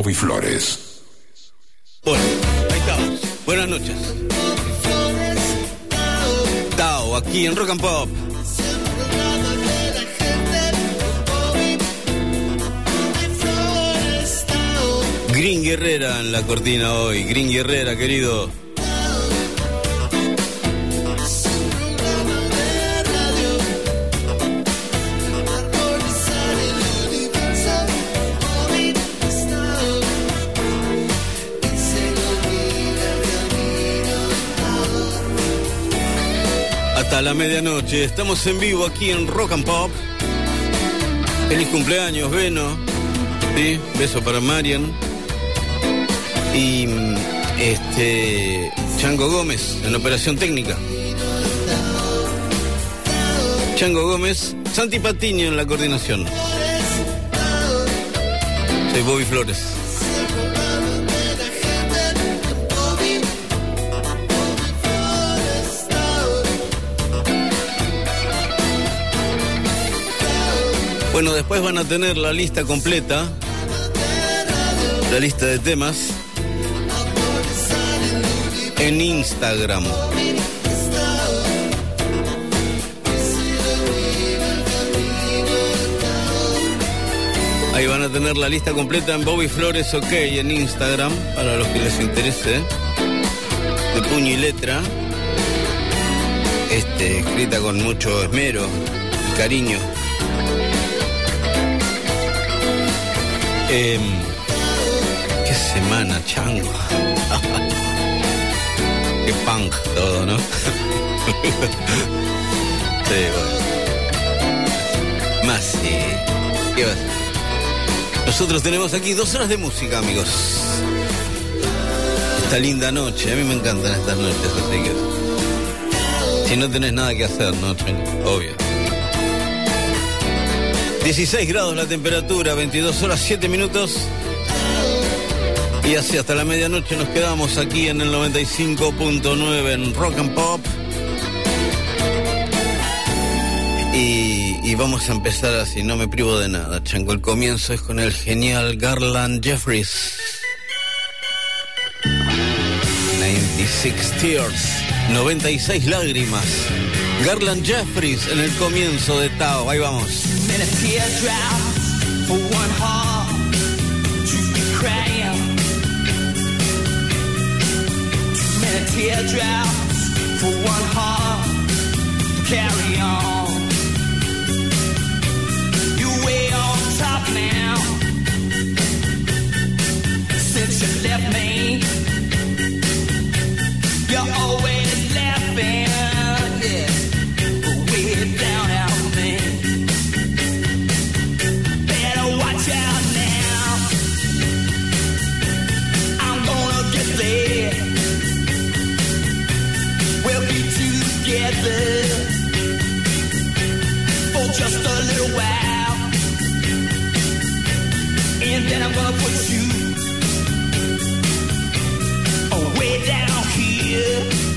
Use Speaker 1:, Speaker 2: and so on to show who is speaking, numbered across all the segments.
Speaker 1: Bobby Flores.
Speaker 2: Bueno, ahí estamos. Buenas noches. Tao, aquí en Rock and Pop. Green Guerrera en la cortina hoy. Green Guerrera, querido. Hasta la medianoche. Estamos en vivo aquí en Rock and Pop. Feliz cumpleaños, Beno. Sí, beso para Marian. Y mm, este Chango Gómez en operación técnica. Chango Gómez, Santi Patiño en la coordinación. Soy Bobby Flores. Bueno, después van a tener la lista completa, la lista de temas, en Instagram. Ahí van a tener la lista completa en Bobby Flores OK en Instagram, para los que les interese, de puño y letra, este, escrita con mucho esmero y cariño. Em, qué semana, chango. qué punk todo, ¿no? sí, bueno. Más sí. ¿Qué va a ser? Nosotros tenemos aquí dos horas de música, amigos. Esta linda noche, a mí me encantan estas noches, así que. Si no tenés nada que hacer, ¿no? Obvio. 16 grados la temperatura, 22 horas 7 minutos. Y así hasta la medianoche nos quedamos aquí en el 95.9 en Rock and Pop. Y, y vamos a empezar así, no me privo de nada, Chango. El comienzo es con el genial Garland Jeffries. 96 Tears, 96 lágrimas. Garland Jeffries en el comienzo de Tao. Ahí vamos.
Speaker 3: And a teardrop for one heart to be crying. Too many teardrops for one heart to carry on. You way on top now. Since you left me, you're always laughing. Yeah, up you. way down here.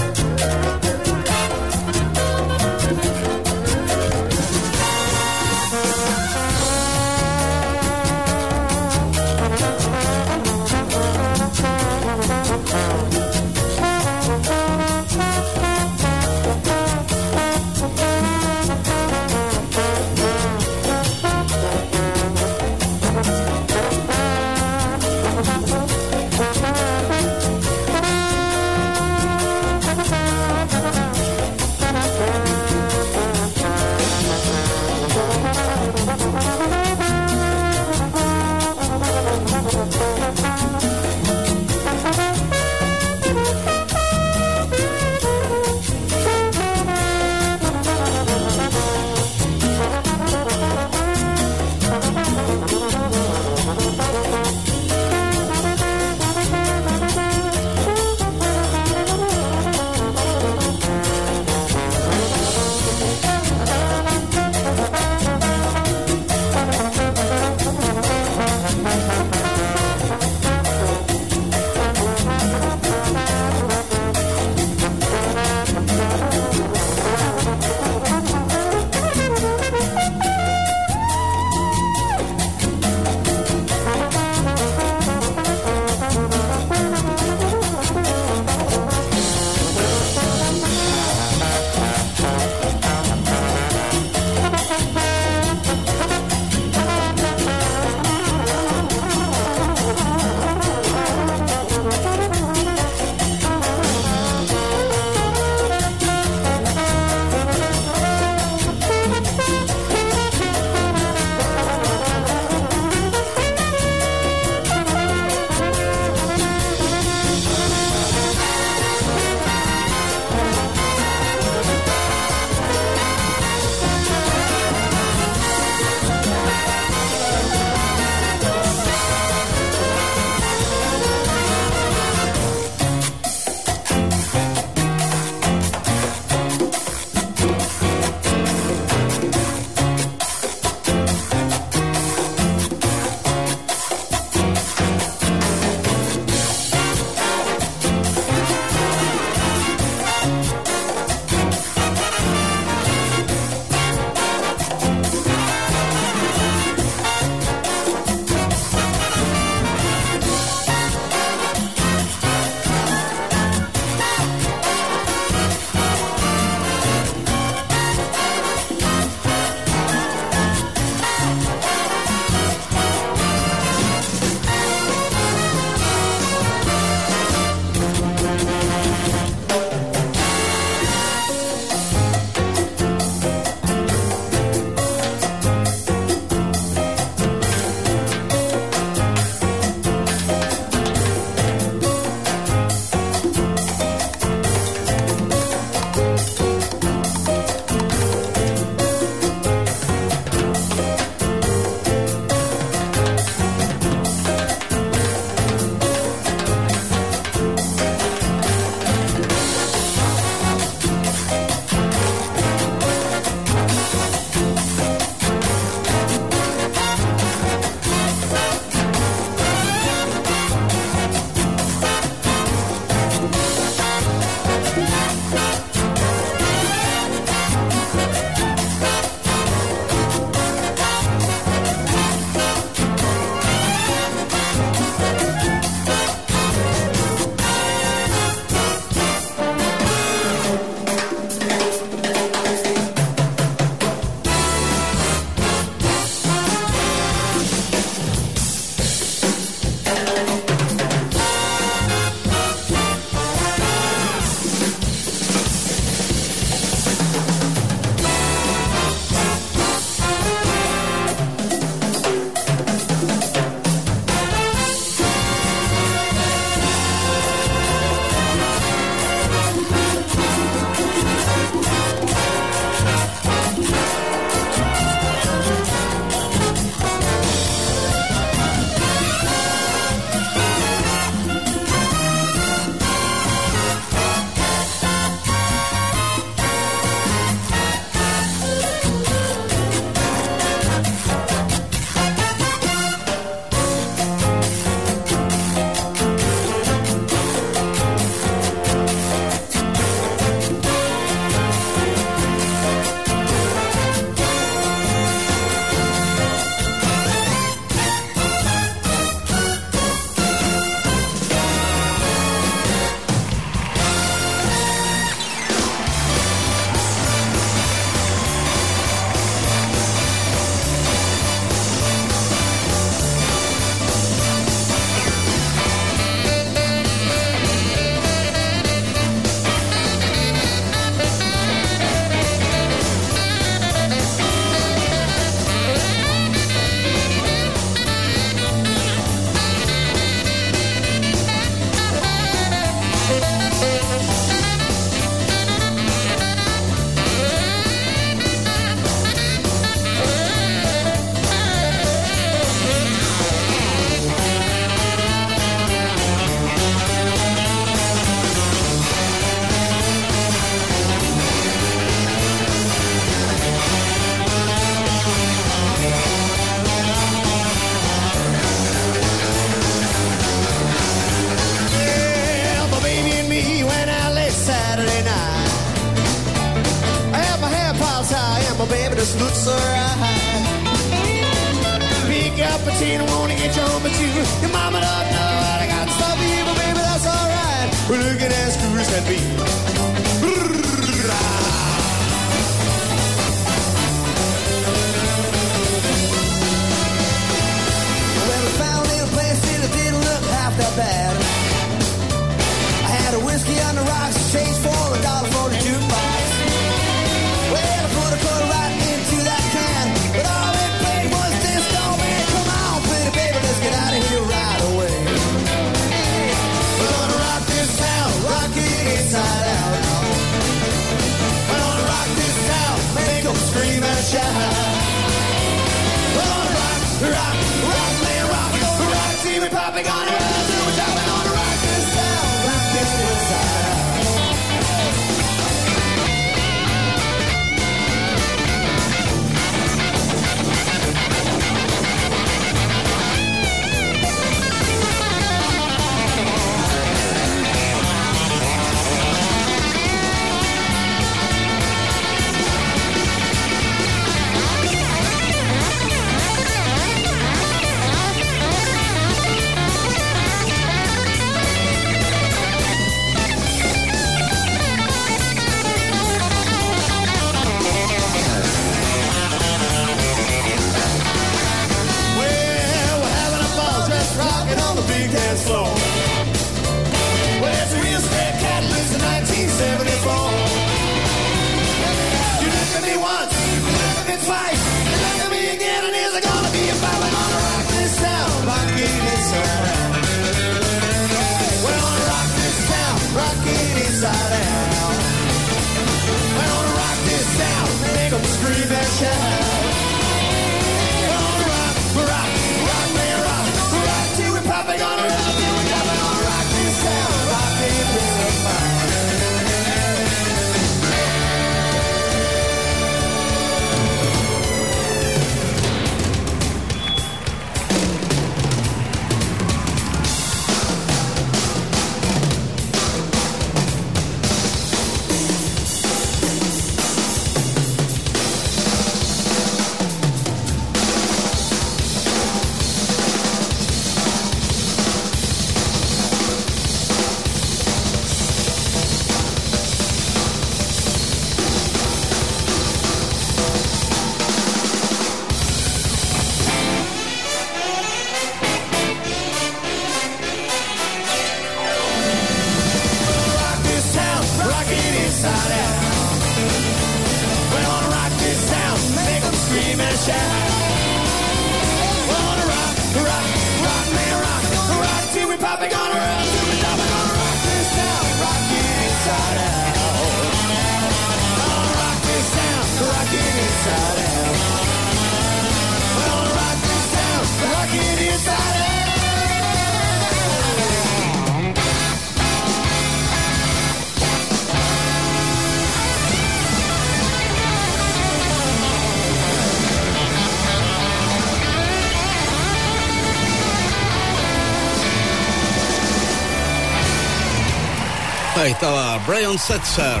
Speaker 4: Brian Setzer.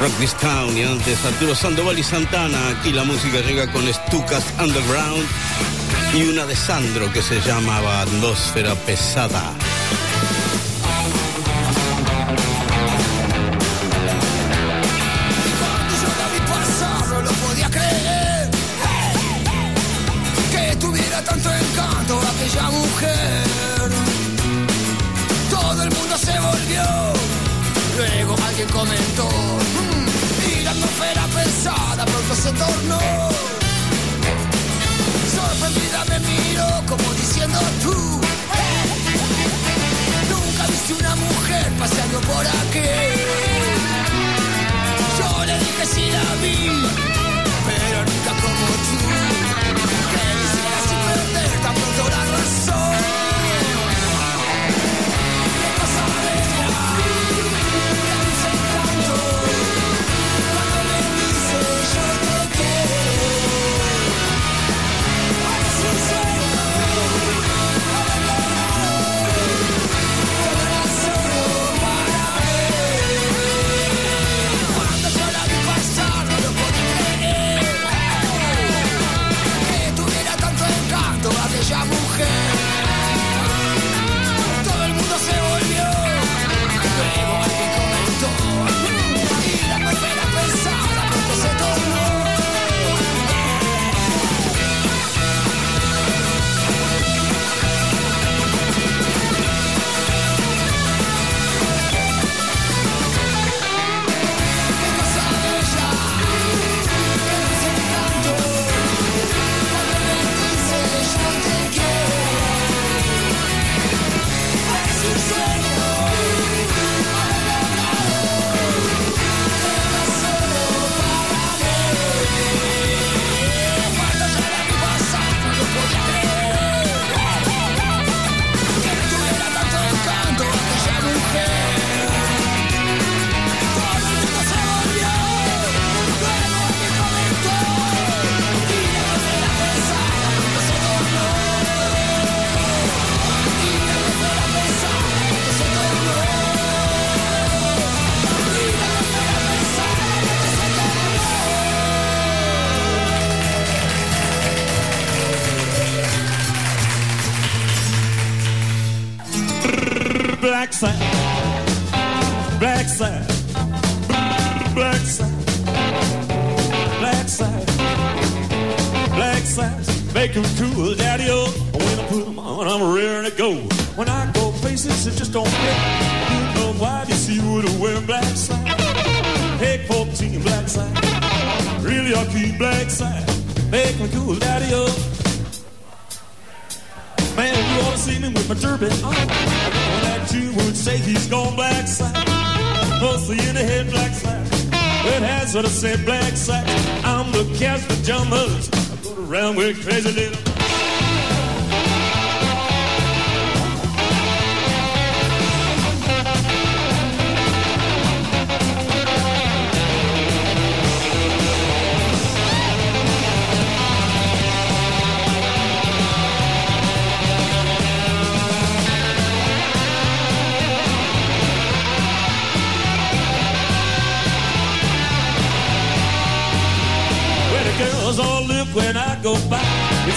Speaker 4: Rock This Town y antes Arturo Sandoval y Santana. Aquí la música llega con Stukas Underground y una de Sandro que se llamaba Atmósfera Pesada.
Speaker 5: Black side, black side, black side, black side, black side. Make 'em cool, daddy o. When I put 'em on, I'm ready to go. When I go places, it just don't fit. You know why? You see what I wear black side. Hey, 14 black side. Really, I keep black side. Make me cool, daddy o. Man, you ought to see me with my turban on. You would say he's gone black side. Mostly in the head black side. It has what I said black side. I'm the cast of jumpers. I go around with crazy little.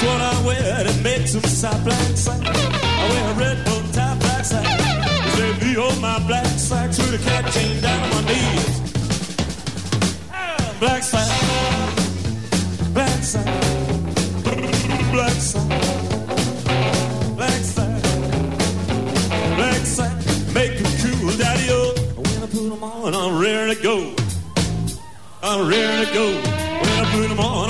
Speaker 5: What I wear that makes them stop black side. I wear a red bow tie black side. Cause they be on my black side with a cat chain down on my knees. Ah, Black side, black side, black side, black side, black side. Make cool, daddy o. When I put them on, I'm ready to go. I'm ready to go. When I put them on,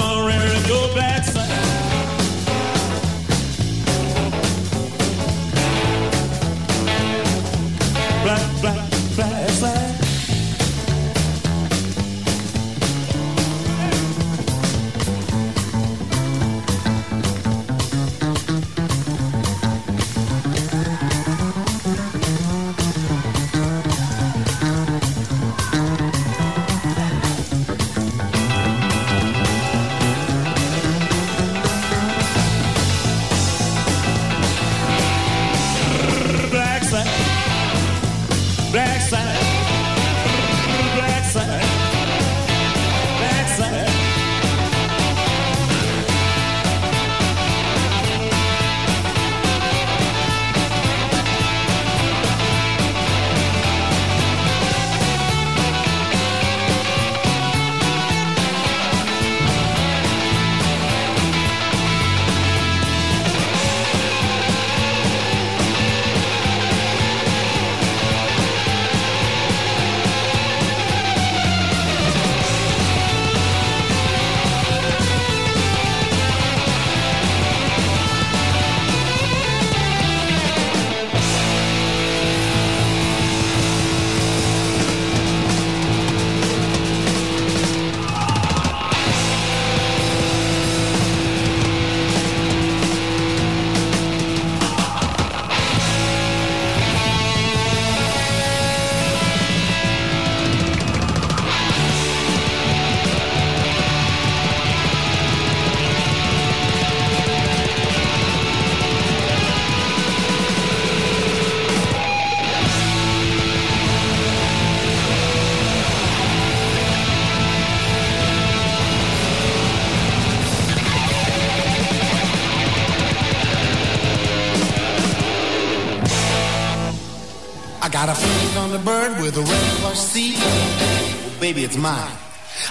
Speaker 1: baby, it's mine.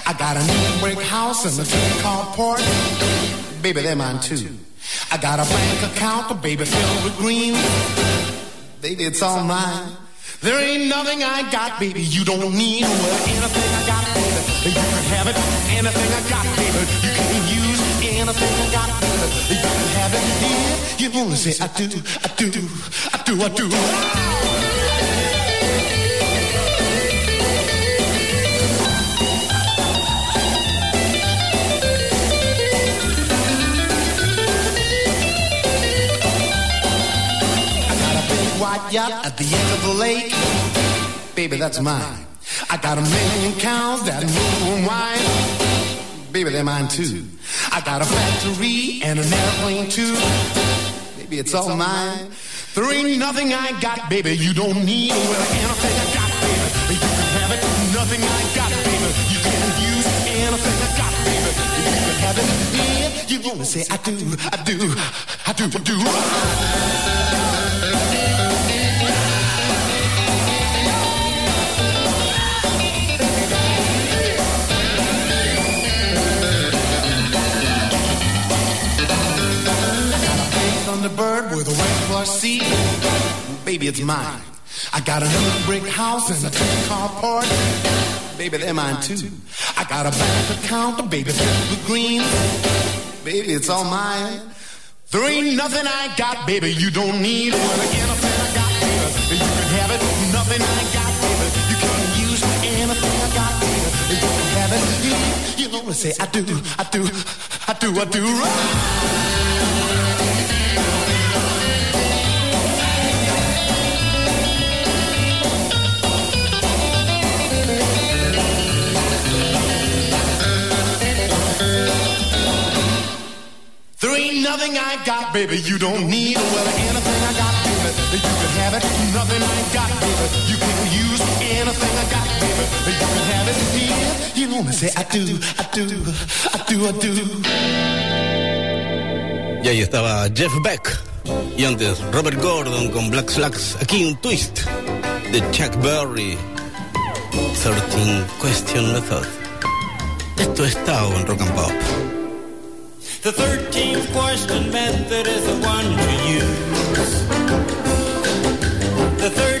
Speaker 1: I got a new brick house and a tin car port. Baby, they're mine too. I got a bank account, baby, filled with green. Baby, it's all mine. There ain't nothing I got, baby, you don't need. Well, anything I got, baby, you can have it. Anything I got, baby, you can use. Anything I got, baby, you can have it. Yeah, you only say I do, I do, I do, I do. I white yacht at the end of the lake. Baby, that's mine. I got a million cows that move and wine. Baby, they're mine too. I got a factory and an airplane too. Baby, it's all mine. There ain't nothing I got, baby, you don't need. Well, anything I got, baby, you can have it. Nothing I got, baby, you can use. Anything I got, baby, you can have it. Yeah, you only say I do, I do, I do, I do. With a white plush seat. Baby, it's mine. I got another brick house and a two-car port. Baby, they're mine too. I got a bank account, baby, with green. Baby, it's all mine. There ain't nothing I got, baby, you don't need. Well, anything I got, baby, you can have it. Nothing I got, baby, you can use. Anything I got, baby, you can have it. You, you know what I say? I do, I do, I do, I do. Right. Ain't nothing I got, baby, you don't need. Well, anything I got, baby, you can have it. Nothing I got, baby, you can use. Anything I got, baby, you can have it. Yeah, you me, say I do, I do, I do, I do.
Speaker 2: Y ahí estaba Jeff Beck. Y antes Robert Gordon con Black Slacks. Aquí un twist de Chuck Berry. 13 Question Method. Esto está en Rock and Pop.
Speaker 6: The 13th question method is the one to use. The 13th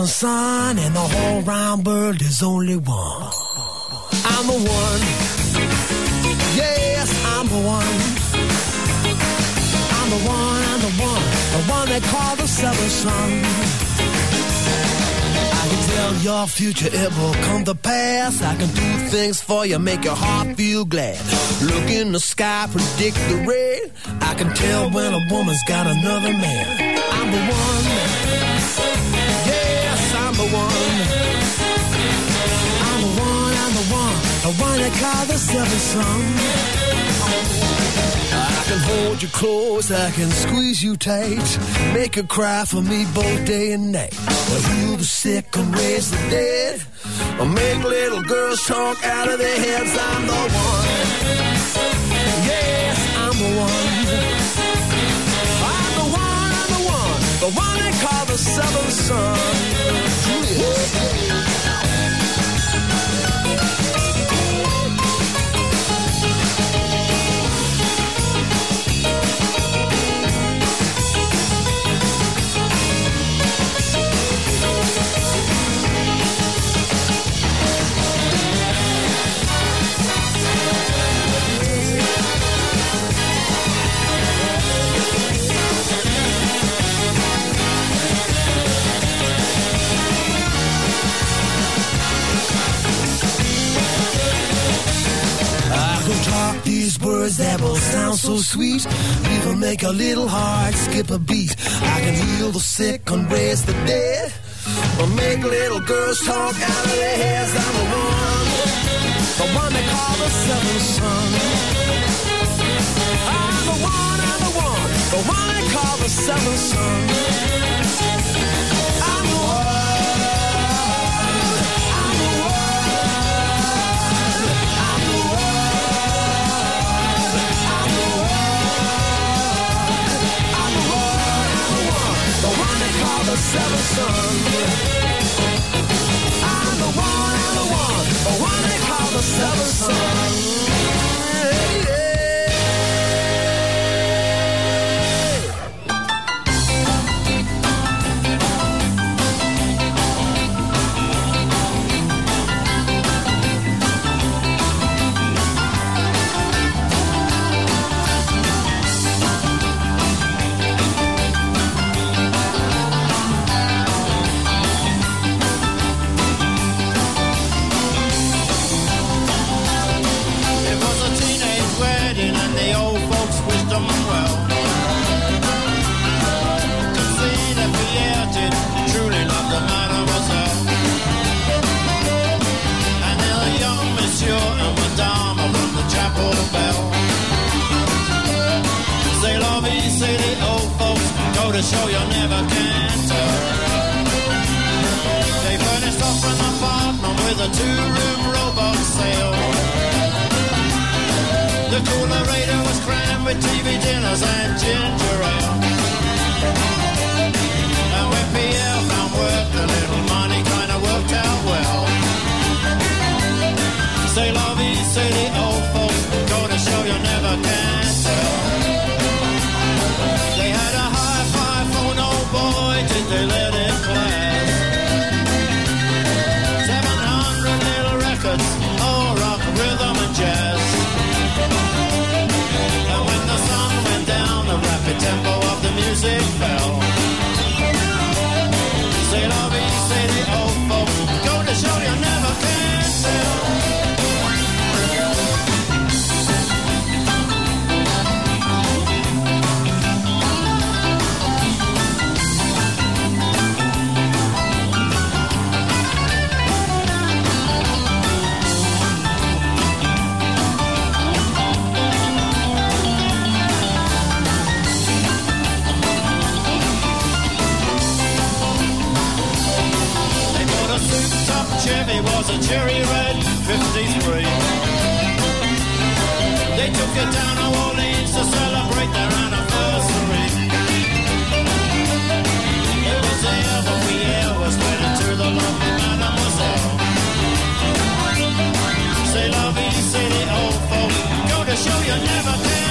Speaker 4: that seventh son, and the whole round world is only one. I'm the one. Yes, I'm the one. I'm the one, I'm the one, the one they call the seventh son. I can tell your future, it will come to pass. I can do things for you, make your heart feel glad. Look in the sky, predict the rain. I can tell when a woman's got another man. I'm the one. They call the seventh son. I can hold you close, I can squeeze you tight, make you cry for me both day and night. Or heal the sick and raise the dead, or make little girls talk out of their heads. I'm the one. Yes, I'm the one. I'm the one, I'm the one, the one they call the seventh son. Julius.
Speaker 1: So sweet. Even make a little heart skip a beat. I can heal the sick and raise the dead. Or make little girls talk out of their heads. I'm the one, the one they call the seventh son. I'm the one, I'm the one, the one they call the seventh son. Call son. I'm the one, I'm the one, the one they call the seventh son.
Speaker 7: To show you never can tell. They furnished off an apartment with a two-room robot sale. The coolerator was crammed with TV dinners and ginger ale. And when Pierre found work, the little money kinda worked out well. Say vie, say the old folks, go to show you never can tell. Tempo of the music fell. Cherry red 53. They took it down to Orleans to celebrate their anniversary. It was there when Pierre was wedded to the lovely mademoiselle. Say vie, say the old folk, go to show you never can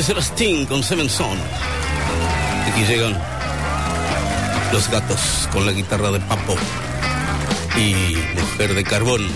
Speaker 8: Antes era Sting con Seven Son. Aquí llegan los gatos con la guitarra de Papo y Mujer de Carbón.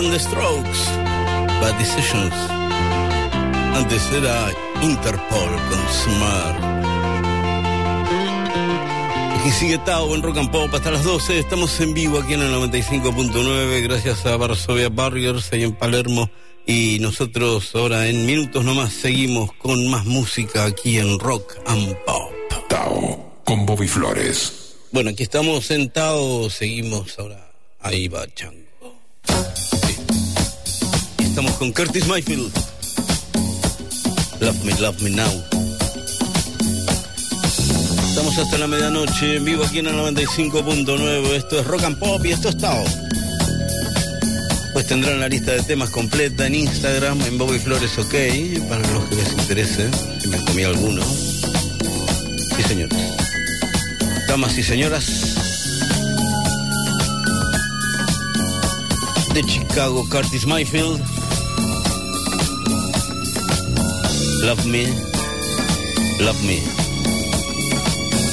Speaker 2: Están The Strokes, Bad Decisions. Antes era Interpol con Smart. Aquí sigue Tao en Rock and Pop hasta las 12. Estamos en vivo aquí en el 95.9 gracias a Varsovia Barriers ahí en Palermo. Y nosotros ahora en minutos nomás seguimos con más música aquí en Rock and Pop.
Speaker 9: Tao con Bobby Flores.
Speaker 2: Bueno, aquí estamos sentados, seguimos ahora. Ahí va Chango. Estamos con Curtis Mayfield. Love me, love me now. Estamos hasta la medianoche en vivo aquí en el 95.9. Esto es Rock and Pop y esto es Tao. Pues tendrán la lista de temas completa en Instagram, en Bobby Flores OK, para los que les interese, si me comí alguno. Sí, señores. Damas y señoras. De Chicago, Curtis Mayfield.
Speaker 8: Love me. Love me.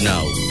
Speaker 8: Now.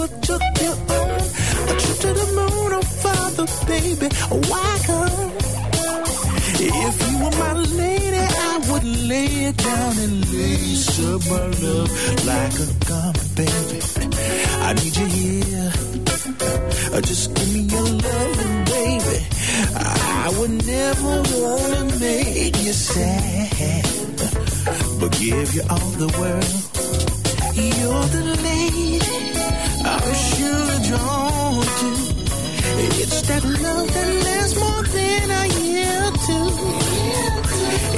Speaker 10: One's ever took you on a trip to the moon or farther, baby. Why come? If you were my lady, I would lay it down and lace up my love like a garment, baby. I need you here. Uh, Just give me your loving, baby. I would never wanna make you sad, but give you all the world. You're the lady I'm sure drawn to. It's that love that lasts more than a year two.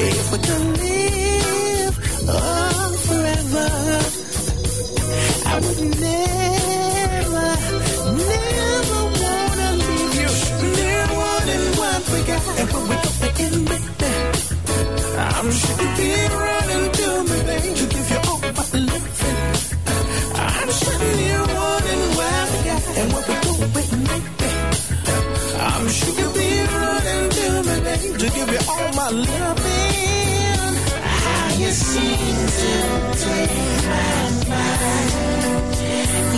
Speaker 10: If we could live oh, forever, I would never, never wanna leave you. Never wanting what we got and what we got in baby. I'm sure you'd be running to me, baby, to give you my loving. How you seem to take my mind.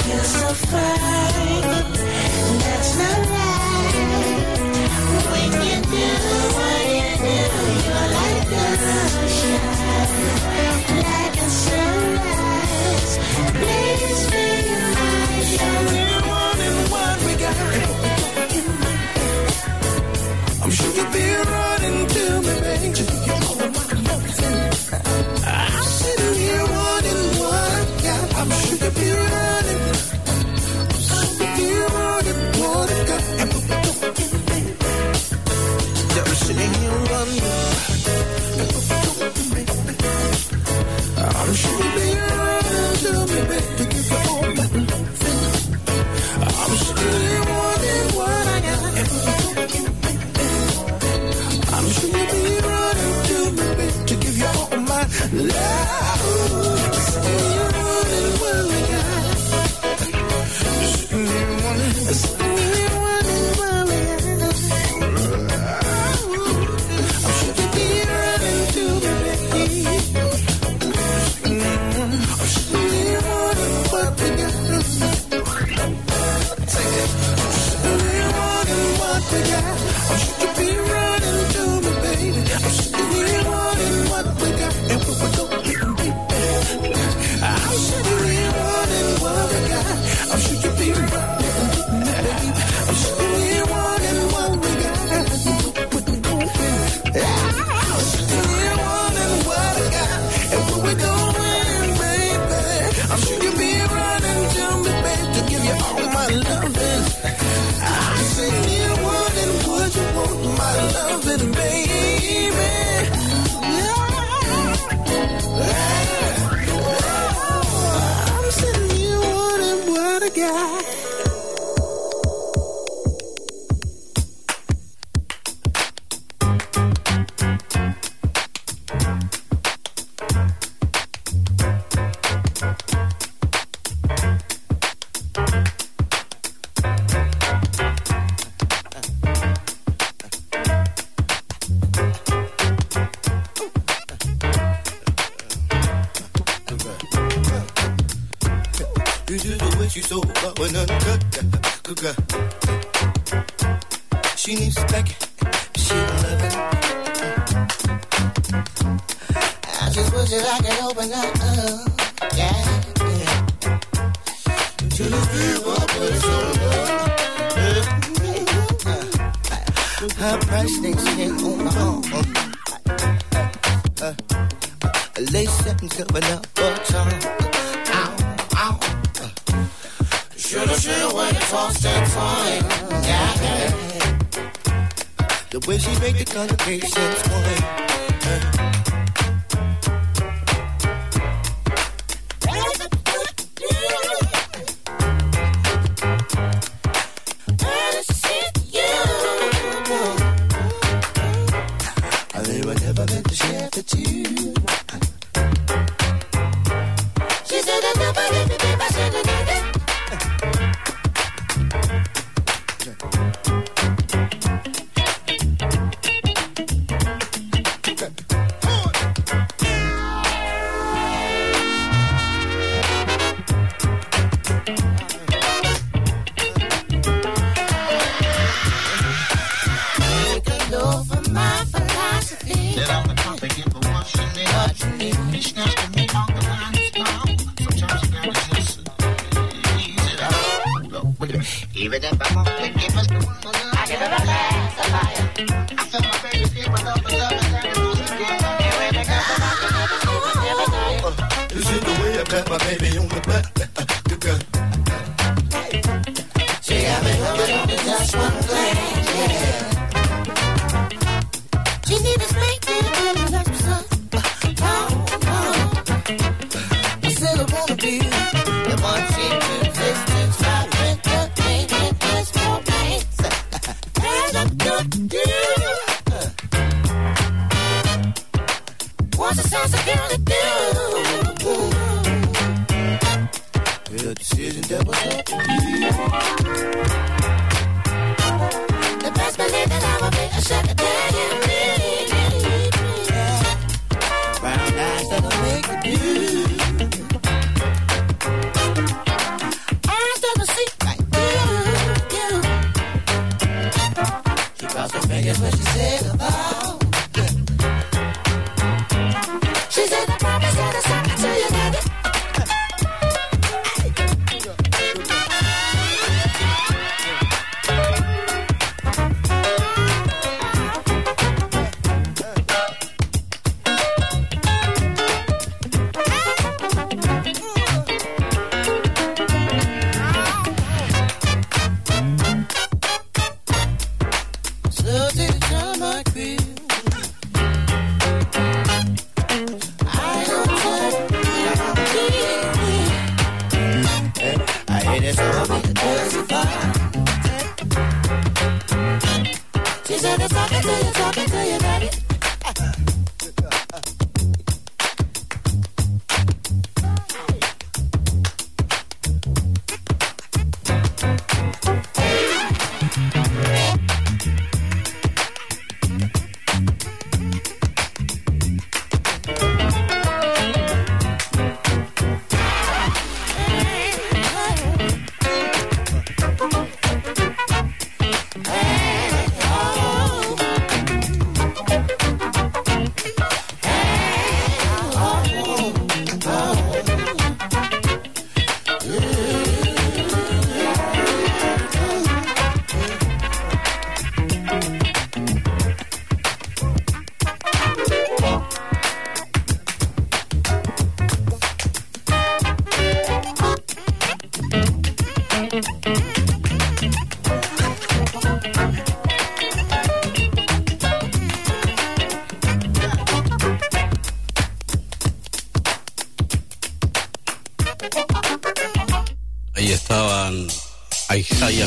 Speaker 10: You're so fine. That's not right.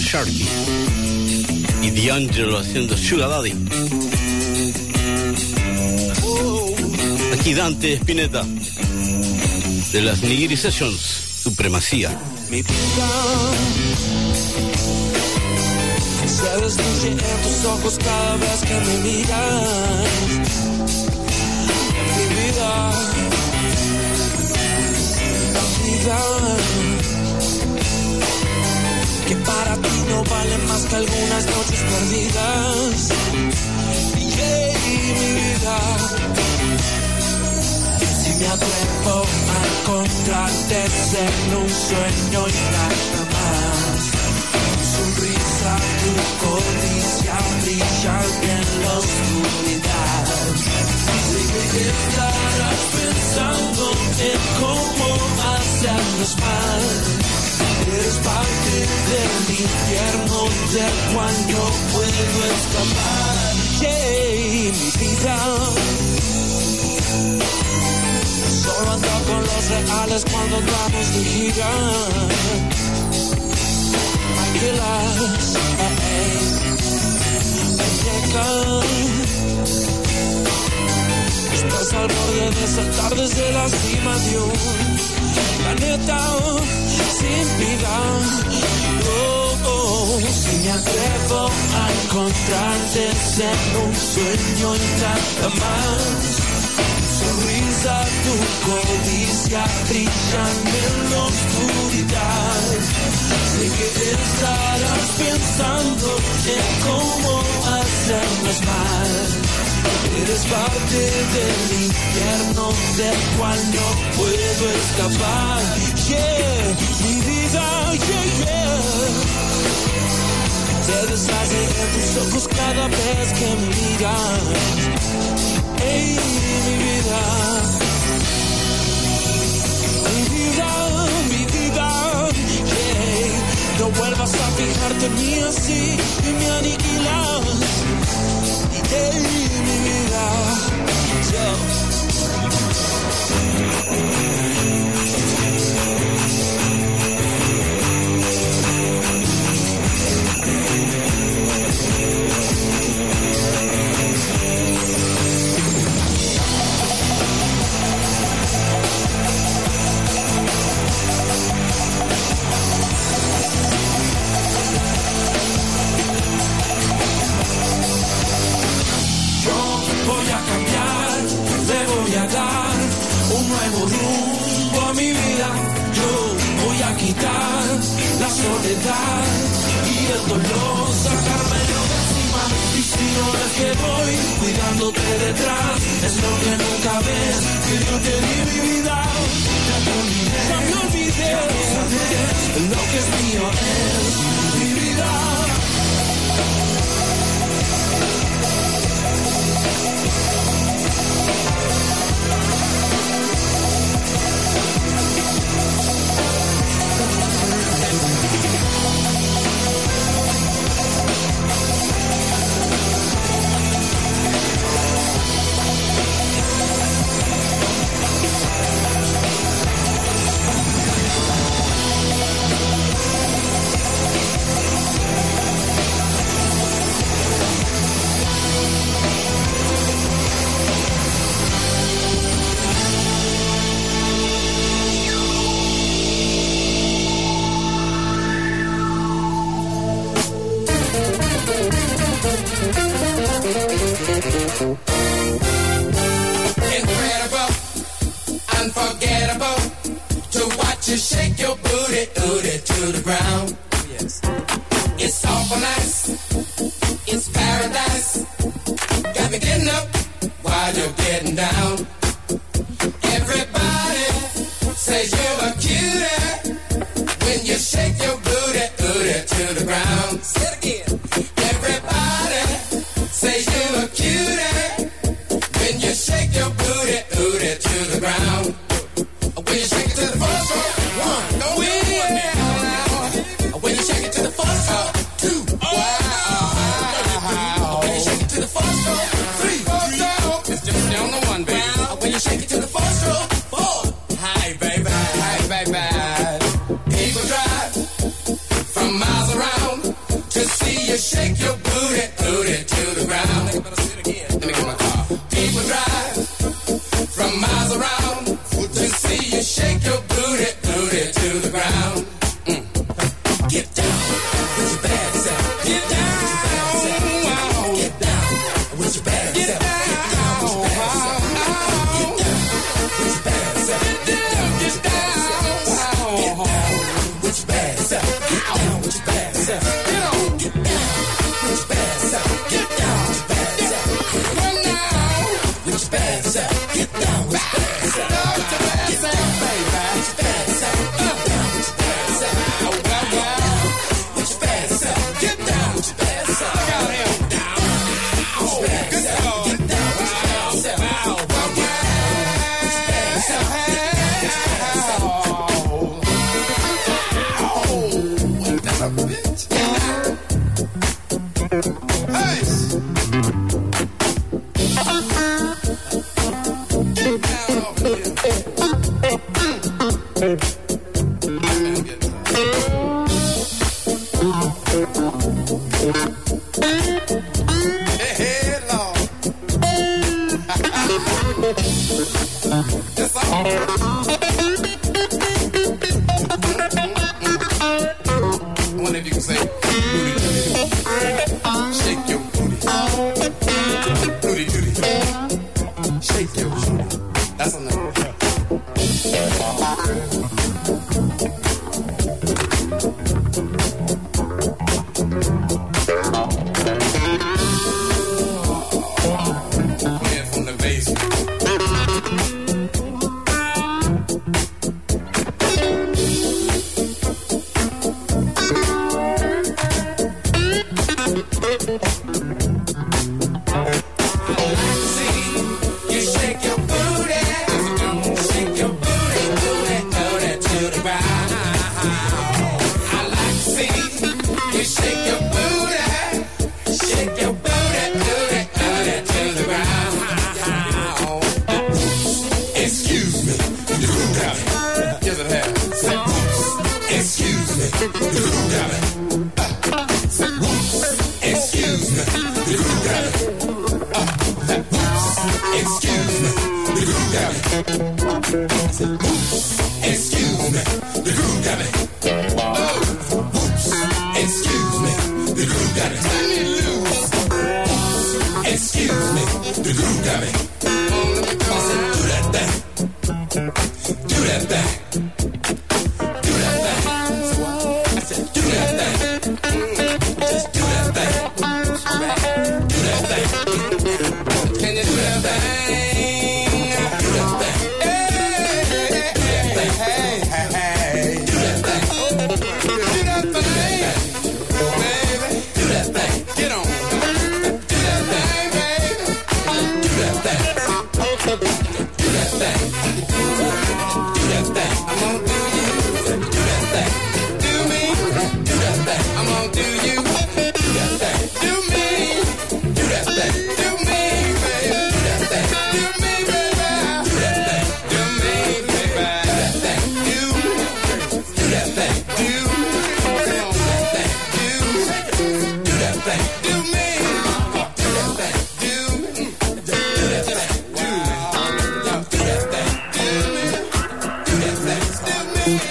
Speaker 2: Sharky y D'Angelo haciendo Sugar Daddy. Aquí Dante Espineta de las Nigiri Sessions, Supremacía.
Speaker 3: Mi vida, sabes en tus ojos cada vez que me miras. Mi vida, mi vida que para ti no valen más que algunas noches perdidas. Yeah, mi vida. Si me atrevo a encontrarte en un sueño y nada más. Tu sonrisa, tu codicia brillan en la oscuridad. Que estarás pensando en cómo hacernos mal. Eres parte del infierno del cual no puedo escapar. Yeah, mi vida. Solo ando con los reales cuando andamos de gira. Tranquilas, eh, eh. Llegan. Estás al borde de saltar desde la cima de un planeta vida. Oh, oh, si me atrevo a encontrarte en un sueño y nada más. Sonrisa, tu codicia brillan en la oscuridad. Sé que estarás pensando en cómo hacernos mal. Eres parte del infierno del cual no puedo escapar. Yeah, mi vida, yeah, yeah. Se deshace en tus ojos cada vez que me miras. Hey, mi vida. Mi vida. Vuelvas a fijarte en mí así y me aniquilas. Hey, mi vida, yo. Soledad y el dolor, sacármelo de encima. Y si no es que voy cuidándote detrás, es lo que nunca ves, que yo te di mi vida. Ya te olvidé, ya me olvidé, lo que es mío es mi vida.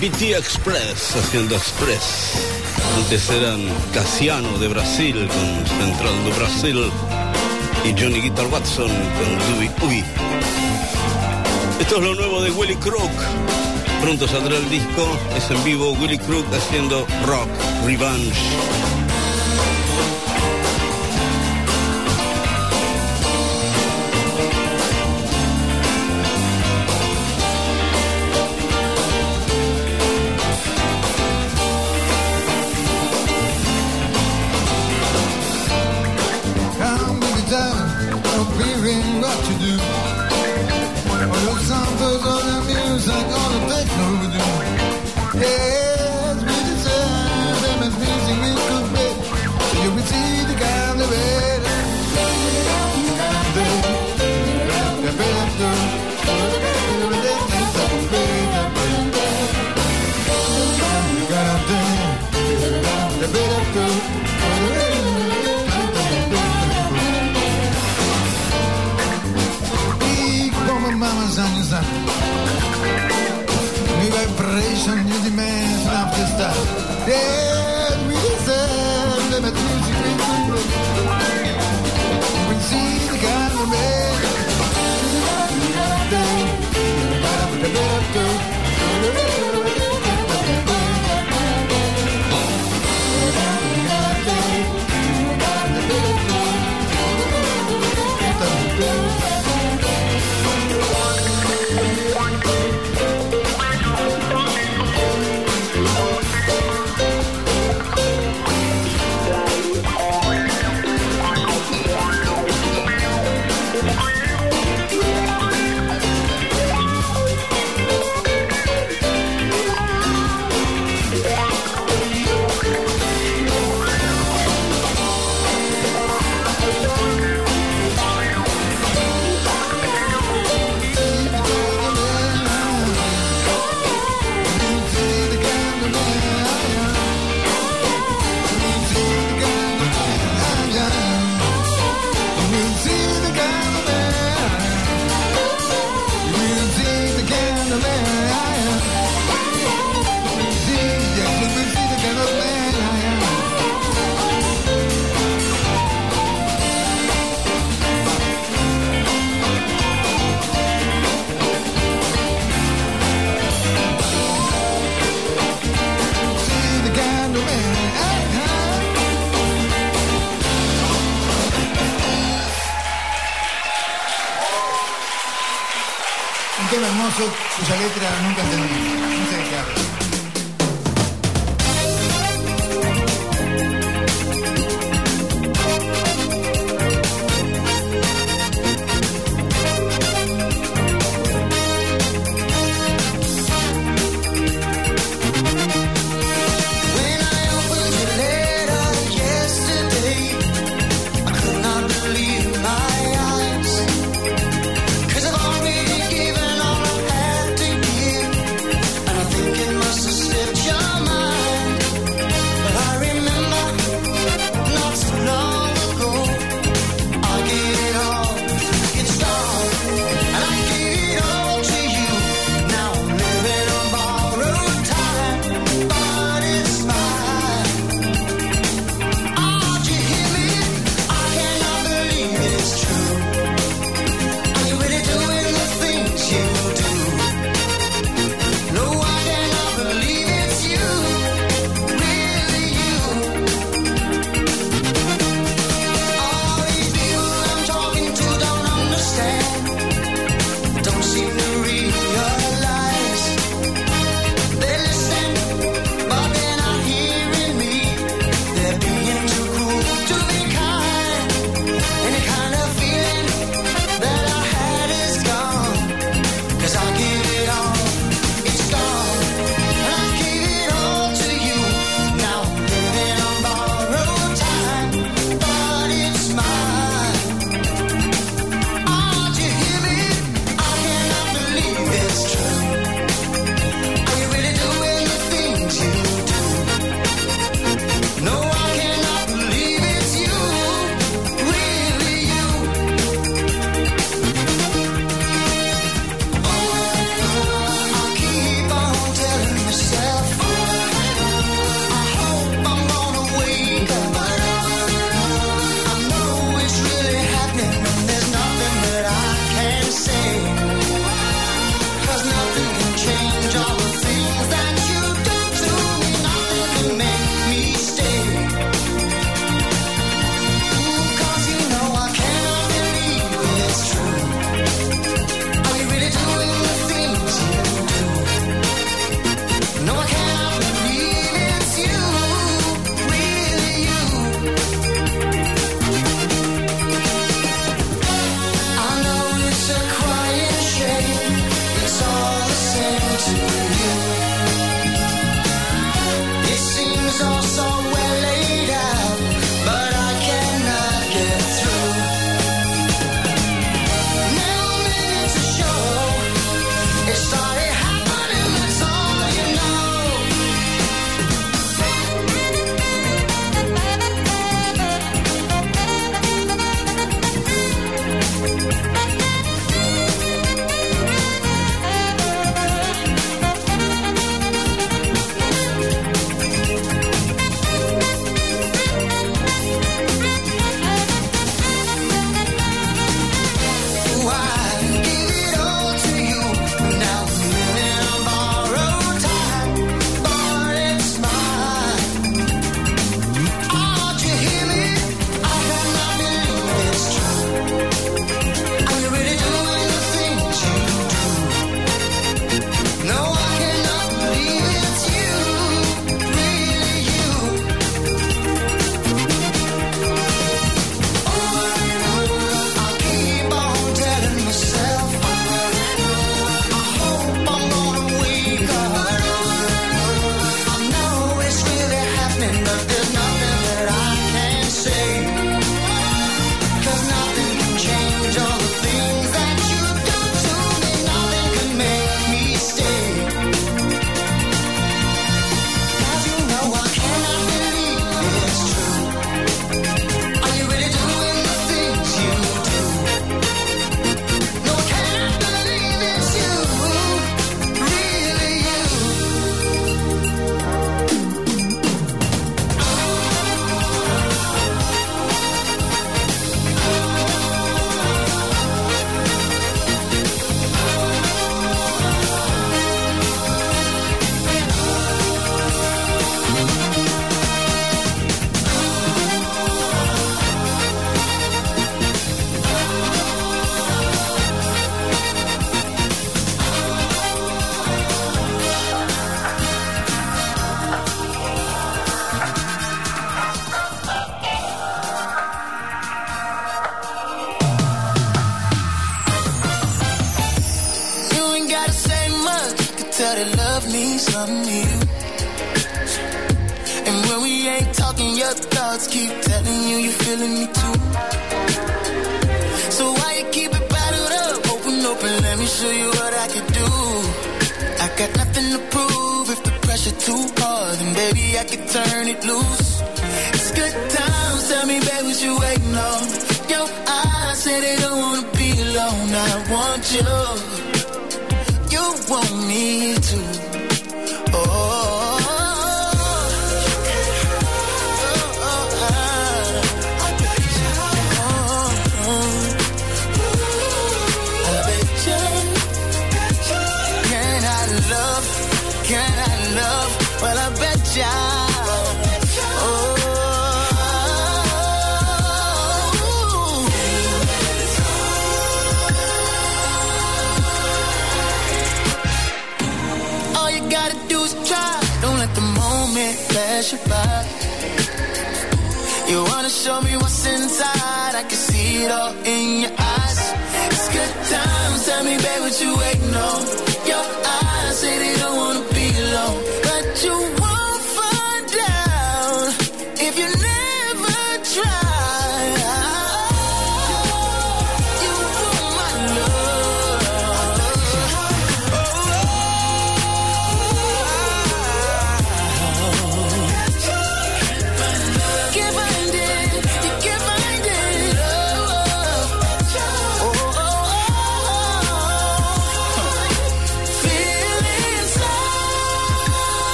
Speaker 11: BT Express haciendo Express. Antes eran Casiano de Brasil con Central do Brasil y Johnny Guitar Watson con Louis Ubi. Esto es lo nuevo de Willy Crook. Pronto saldrá el disco, es en vivo Willy Crook haciendo Rock Revenge.
Speaker 12: see it
Speaker 13: all
Speaker 14: in your eyes. It's good times. Tell me, babe, what you waiting on? Your eyes.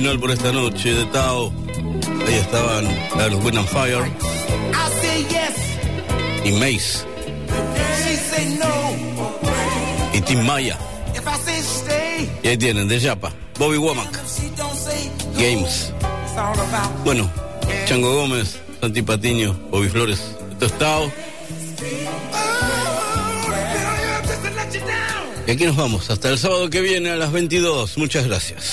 Speaker 2: Final por esta noche de Tao. Ahí estaban la de los Wind and Fire
Speaker 1: I say yes,
Speaker 2: y Mace y Tim Maya. Y ahí tienen, de Yapa, Bobby Womack, Games. Bueno, Chango Gómez, Santi Patiño, Bobby Flores. Esto es Tao. Y aquí nos vamos, hasta el sábado que viene a las 22. Muchas gracias.